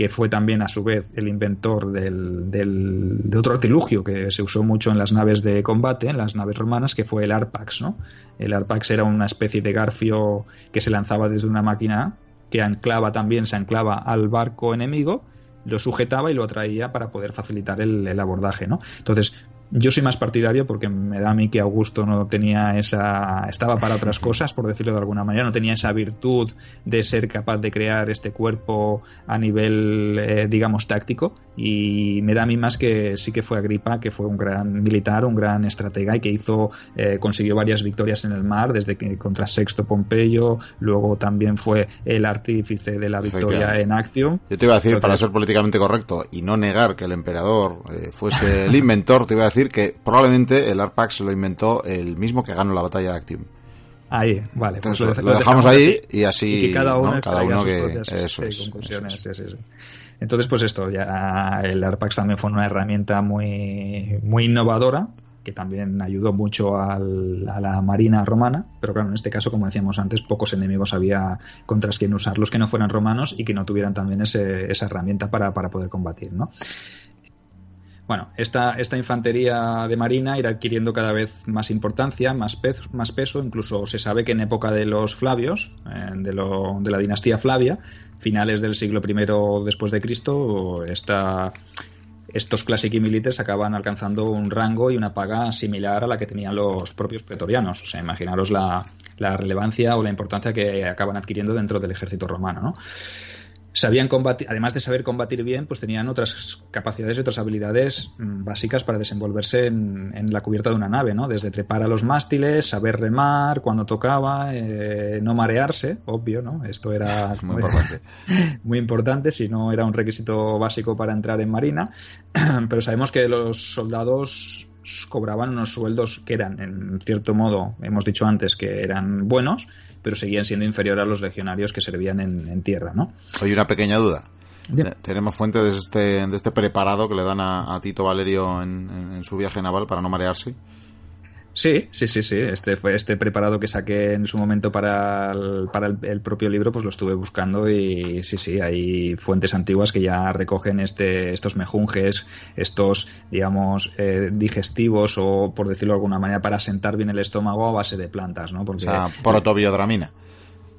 Speaker 2: que fue también a su vez el inventor del, de otro artilugio que se usó mucho en las naves de combate, en las naves romanas, que fue el Arpax. ¿no? El Arpax era una especie de garfio que se lanzaba desde una máquina que anclaba también, se anclaba al barco enemigo lo sujetaba y lo atraía para poder facilitar el, el abordaje, ¿no? Entonces, yo soy más partidario porque me da a mí que Augusto no tenía esa. estaba para otras cosas, por decirlo de alguna manera, no tenía esa virtud de ser capaz de crear este cuerpo a nivel, eh, digamos, táctico. Y me da a mí más que sí que fue Agripa, que fue un gran militar, un gran estratega y que hizo, eh, consiguió varias victorias en el mar, desde que contra Sexto Pompeyo, luego también fue el artífice de la victoria en Actium.
Speaker 1: Yo te iba a decir, para ser políticamente correcto y no negar que el emperador eh, fuese el inventor, te iba a decir que probablemente el ARPAX lo inventó el mismo que ganó la batalla de Actium.
Speaker 2: Ahí, vale.
Speaker 1: pues lo, dejamos, ahí y así
Speaker 2: cada uno,
Speaker 1: cada uno
Speaker 2: que eso conclusiones. Entonces, pues esto, ya el ARPAX también fue una herramienta muy, muy innovadora que también ayudó mucho al, a la marina romana, pero claro, en este caso, como decíamos antes, pocos enemigos había contra quien usarlos que no fueran romanos y que no tuvieran también ese, esa herramienta para, para poder combatir, ¿no? Bueno, esta, esta infantería de marina irá adquiriendo cada vez más importancia, más, más peso, incluso se sabe que en época de los Flavios, eh, de, de, la dinastía Flavia, finales del siglo I después de Cristo, esta, estos classic militares acaban alcanzando un rango y una paga similar a la que tenían los propios pretorianos. O sea, imaginaros la, la relevancia o la importancia que acaban adquiriendo dentro del ejército romano, ¿no? Sabían combatir, además de saber combatir bien, pues tenían otras capacidades y otras habilidades mm, básicas para desenvolverse en, la cubierta de una nave, ¿no? Desde trepar a los mástiles, saber remar cuando tocaba, eh, no marearse, obvio, ¿no? Esto era
Speaker 1: muy importante.
Speaker 2: muy importante, si no era un requisito básico para entrar en marina. Pero sabemos que los soldados cobraban unos sueldos que eran, en cierto modo, hemos dicho antes que eran buenos, pero seguían siendo inferiores a los legionarios que servían en, tierra, ¿no?
Speaker 1: Oye, una pequeña duda. Eh, tenemos fuente de este, de este preparado que le dan a, Tito Valerio en, su viaje naval para no marearse.
Speaker 2: Sí, sí, sí, sí. Este fue este preparado que saqué en su momento para el, para el, propio libro, pues lo estuve buscando y sí, sí, hay fuentes antiguas que ya recogen este, estos mejunjes, estos, digamos, eh, digestivos o, por decirlo de alguna manera, para sentar bien el estómago a base de plantas, ¿no?
Speaker 1: Porque, o sea, protobiodramina.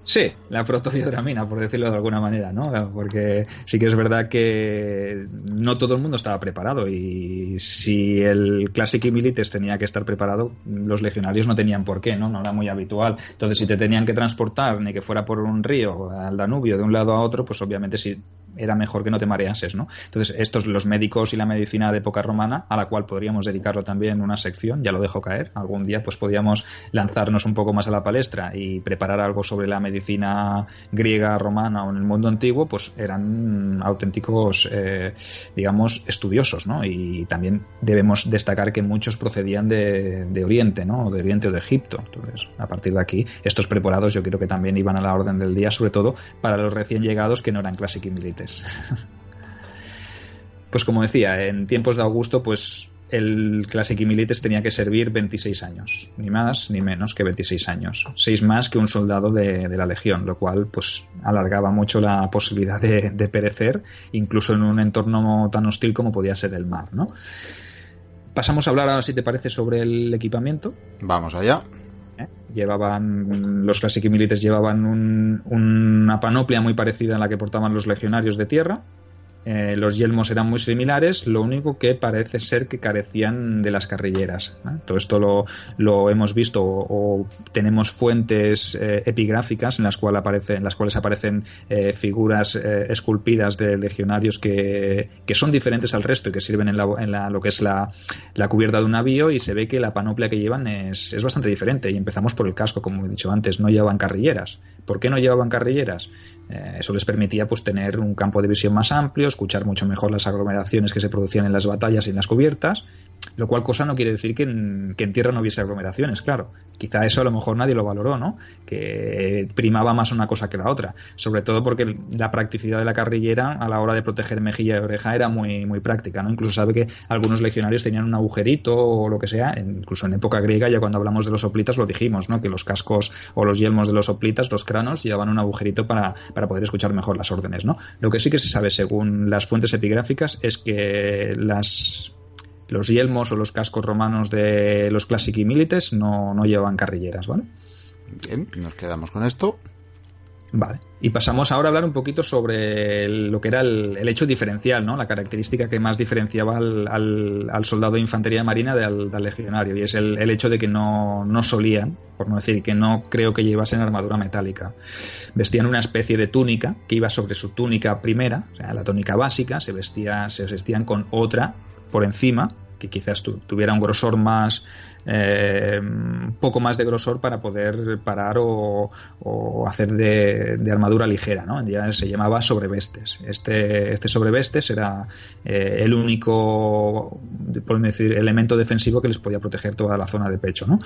Speaker 2: Sí, la protobiodramina, por decirlo de alguna manera, ¿no? Porque sí que es verdad que no todo el mundo estaba preparado y si el Classic Milites tenía que estar preparado, los legionarios no tenían por qué, ¿no? No era muy habitual. Entonces, si te tenían que transportar, ni que fuera por un río al Danubio de un lado a otro, pues obviamente si era mejor que no te mareases, ¿no? Entonces, estos, los médicos y la medicina de época romana, a la cual podríamos dedicarlo también una sección, ya lo dejo caer, algún día pues podríamos lanzarnos un poco más a la palestra y preparar algo sobre la medicina griega, romana o en el mundo antiguo, pues eran auténticos, eh, digamos, estudiosos, ¿no? Y también debemos destacar que muchos procedían de, Oriente, ¿no? De Oriente o de Egipto. Entonces, a partir de aquí, estos preparados yo creo que también iban a la orden del día, sobre todo para los recién llegados que no eran Classic Pues como decía, en tiempos de Augusto, pues el Classic Milites tenía que servir 26 años, ni más ni menos que 26 años, seis más que un soldado de, la Legión, lo cual pues alargaba mucho la posibilidad de, perecer, incluso en un entorno tan hostil como podía ser el mar, ¿no? Pasamos a hablar ahora, si te parece, sobre el equipamiento.
Speaker 1: Vamos allá.
Speaker 2: Llevaban, los Classic Milites llevaban una panoplia muy parecida a la que portaban los legionarios de tierra, eh, los yelmos eran muy similares, lo único que parece ser que carecían de las carrilleras. Todo esto lo, hemos visto o, tenemos fuentes eh, epigráficas en las, cual en las cuales aparecen eh, figuras esculpidas de legionarios que, son diferentes al resto y que sirven en, lo que es la, cubierta de un navío y se ve que la panoplia que llevan es, es bastante diferente. Y empezamos por el casco, como he dicho antes, no llevaban carrilleras. ¿Por qué no llevaban carrilleras? Eso les permitía pues, tener un campo de visión más amplio, escuchar mucho mejor las aglomeraciones que se producían en las batallas y en las cubiertas, lo cual cosa no quiere decir que en, tierra no hubiese aglomeraciones, claro. Quizá eso a lo mejor nadie lo valoró, ¿no? Que primaba más una cosa que la otra. Sobre todo porque la practicidad de la carrillera a la hora de proteger mejilla y oreja era muy, muy práctica, ¿no? Incluso sabe que algunos legionarios tenían un agujerito o lo que sea, incluso en época griega, ya cuando hablamos de los soplitas lo dijimos, ¿no? Que los cascos o los yelmos de los soplitas, los cranos, llevaban un agujerito para, para poder escuchar mejor las órdenes, ¿no? Lo que sí que se sabe según las fuentes epigráficas es que las los yelmos o los cascos romanos de los Classic y Milites no, no llevan carrilleras, ¿vale?
Speaker 1: Bien, nos quedamos con esto.
Speaker 2: Vale. Y pasamos ahora a hablar un poquito sobre lo que era el, hecho diferencial, ¿no? La característica que más diferenciaba al, soldado de infantería marina del, legionario. Y es el, hecho de que no, no, solían, por no decir que no creo que llevasen armadura metálica. Vestían una especie de túnica que iba sobre su túnica primera, o sea, la túnica básica, se, vestía, se vestían con otra por encima, que quizás tuviera un grosor más, eh, poco más de grosor para poder parar o, hacer de, armadura ligera, ¿no? Ya se llamaba sobrevestes. Este, este sobrevestes era eh, el único, decir, elemento defensivo que les podía proteger toda la zona de pecho, ¿no?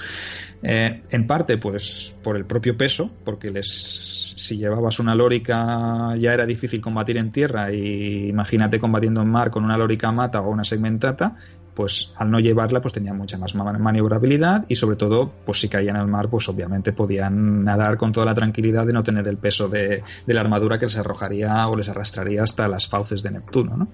Speaker 2: Eh, en parte, pues, por el propio peso, porque les si llevabas una lórica ya era difícil combatir en tierra y imagínate combatiendo en mar con una lórica mata o una segmentata pues al no llevarla pues tenían mucha más maniobrabilidad y sobre todo pues si caían al mar pues obviamente podían nadar con toda la tranquilidad de no tener el peso de, la armadura que les arrojaría o les arrastraría hasta las fauces de Neptuno ¿no?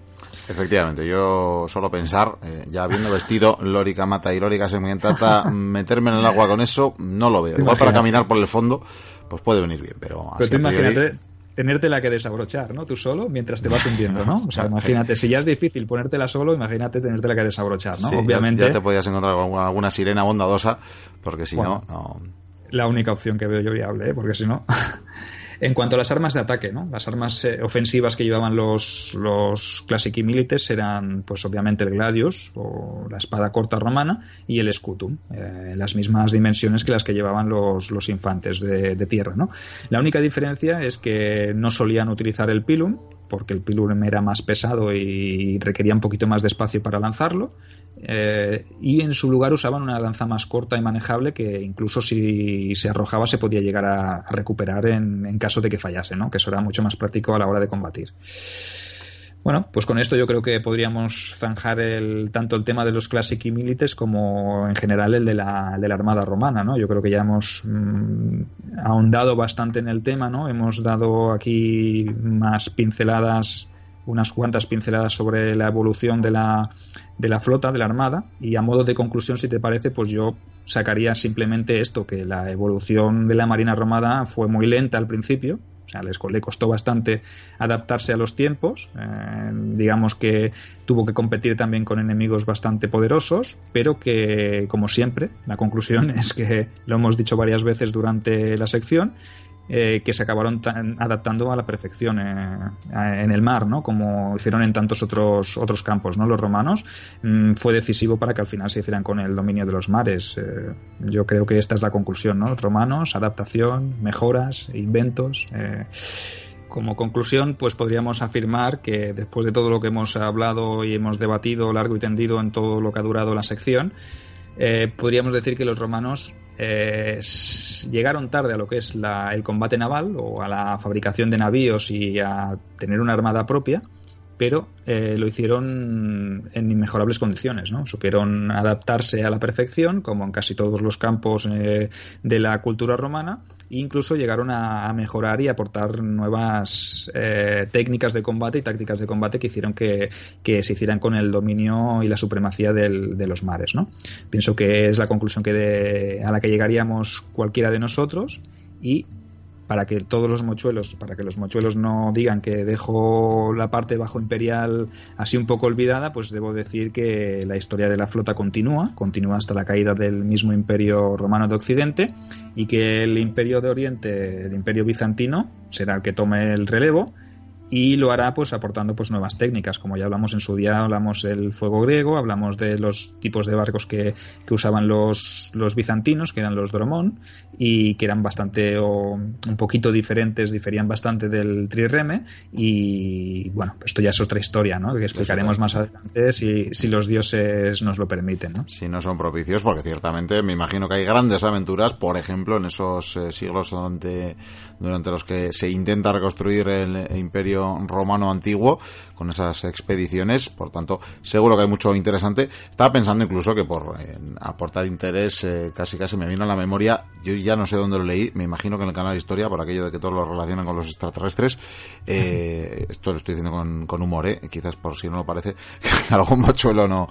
Speaker 1: Efectivamente, yo solo pensar, eh, ya habiendo vestido lórica mata y lórica segmentata, meterme en el agua con eso no lo veo. Igual para caminar por el fondo pues puede venir bien, pero...
Speaker 2: Pero imagínate tenértela que desabrochar, ¿no? Tú solo, mientras te vas hundiendo, ¿no? O sea, imagínate, si ya es difícil ponértela solo, imagínate tenértela que desabrochar, ¿no?
Speaker 1: Obviamente. Ya, te podías encontrar con alguna, sirena bondadosa, porque si no, no.
Speaker 2: La única opción que veo yo viable, ¿eh? porque si no. En cuanto a las armas de ataque, ¿no? Las armas eh, ofensivas que llevaban los, los y Milites eran, pues obviamente, el Gladius, o la espada corta romana, y el Scutum, eh, las mismas dimensiones que las que llevaban los, los infantes de, de, tierra, ¿no? La única diferencia es que no solían utilizar el Pilum, porque el Pilum era más pesado y requería un poquito más de espacio para lanzarlo, eh, y en su lugar usaban una lanza más corta y manejable que incluso si se arrojaba se podía llegar a, recuperar en, caso de que fallase, ¿no? que eso era mucho más práctico a la hora de combatir. Bueno, pues con esto yo creo que podríamos zanjar el, tanto el tema de los Classic y Milites como en general el de la, de la Armada Romana, ¿no? Yo creo que ya hemos mm, ahondado bastante en el tema, ¿no? Hemos dado aquí más pinceladas unas cuantas pinceladas sobre la evolución de la, de la flota, de la armada, y a modo de conclusión, si te parece, pues yo sacaría simplemente esto, que la evolución de la Marina Romana fue muy lenta al principio, le costó bastante adaptarse a los tiempos. Eh, digamos que tuvo que competir también con enemigos bastante poderosos, pero que, como siempre, la conclusión es que lo hemos dicho varias veces durante la sección, eh, que se acabaron adaptando a la perfección en el mar, ¿no? Como hicieron en tantos otros otros campos, ¿no? Los romanos mm, fue decisivo para que al final se hicieran con el dominio de los mares. yo creo que esta es la conclusión, ¿no? Romanos, adaptación, mejoras, inventos. Como conclusión, pues podríamos afirmar que después de todo lo que hemos hablado y hemos debatido largo y tendido en todo lo que ha durado la sección, eh, podríamos decir que los romanos eh, llegaron tarde a lo que es el combate naval o a la fabricación de navíos y a tener una armada propia, pero eh, lo hicieron en inmejorables condiciones, ¿no? Supieron adaptarse a la perfección, como en casi todos los campos de la cultura romana, incluso llegaron a, mejorar y aportar nuevas eh, técnicas de combate y tácticas de combate que hicieron que, se hicieran con el dominio y la supremacía de los mares. Pienso que es la conclusión a la que llegaríamos cualquiera de nosotros para que todos los mochuelos, para que los mochuelos no digan que dejo la parte bajo imperial así un poco olvidada, pues debo decir que la historia de la flota continúa, continúa hasta la caída del mismo imperio romano de Occidente y que el imperio de Oriente, el imperio bizantino, será el que tome el relevo y lo hará pues aportando pues nuevas técnicas como ya hablamos en su día hablamos del fuego griego hablamos de los tipos de barcos que, usaban los, los bizantinos que eran los dromón y que eran bastante o un poquito diferentes diferían bastante del trireme y bueno pues esto ya es otra historia ¿no? que explicaremos más adelante si, si los dioses nos lo permiten ¿no?
Speaker 1: si no son propicios porque ciertamente me imagino que hay grandes aventuras por ejemplo en esos eh, siglos durante, durante los que se intenta reconstruir el imperio romano antiguo con esas expediciones. Por tanto, seguro que hay mucho interesante. Estaba pensando incluso que por aportar interés, eh, casi casi me vino a la memoria, yo ya no sé dónde lo leí, me imagino que en el canal Historia, por aquello de que todos lo relacionan con los extraterrestres. Eh, esto lo estoy diciendo con, humor, ¿eh? quizás por si no lo parece, algún mochuelo no,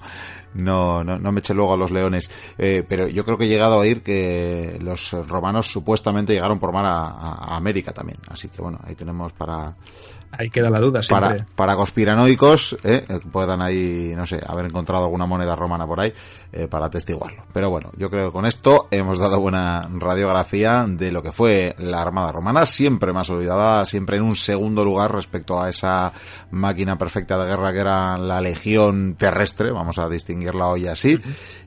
Speaker 1: no, no, me eche luego a los leones. Eh, pero yo creo que he llegado a oír que los romanos supuestamente llegaron por mar a América también. Así que bueno, ahí tenemos para,
Speaker 2: Ahí queda la duda siempre.
Speaker 1: Para, para conspiranoicos, ¿eh? puedan ahí, no sé, haber encontrado alguna moneda romana por ahí eh, para atestiguarlo. Pero bueno, yo creo que con esto hemos dado buena radiografía de lo que fue la Armada Romana, siempre más olvidada, siempre en un segundo lugar respecto a esa máquina perfecta de guerra que era la Legión Terrestre, vamos a distinguirla hoy así,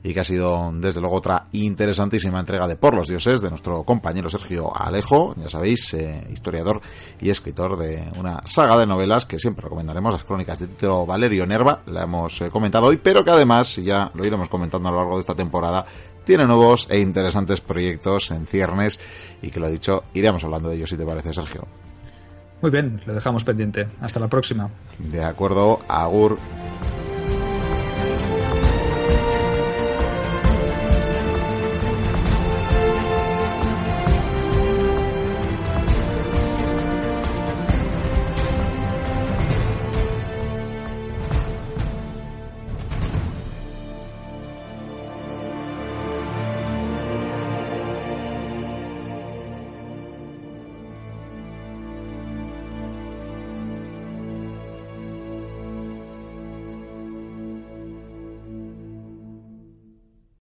Speaker 1: y que ha sido desde luego otra interesantísima entrega de Por los Dioses de nuestro compañero Sergio Alejo, ya sabéis, eh, historiador y escritor de una saga de novelas que siempre recomendaremos, las crónicas de Tito Valerio Nerva, la hemos eh, comentado hoy, pero que además, ya lo iremos comentando a lo largo de esta temporada, tiene nuevos e interesantes proyectos en ciernes y que lo dicho, iremos hablando de ellos si te parece, Sergio.
Speaker 2: Muy bien, lo dejamos pendiente. Hasta la próxima.
Speaker 1: De acuerdo, Agur.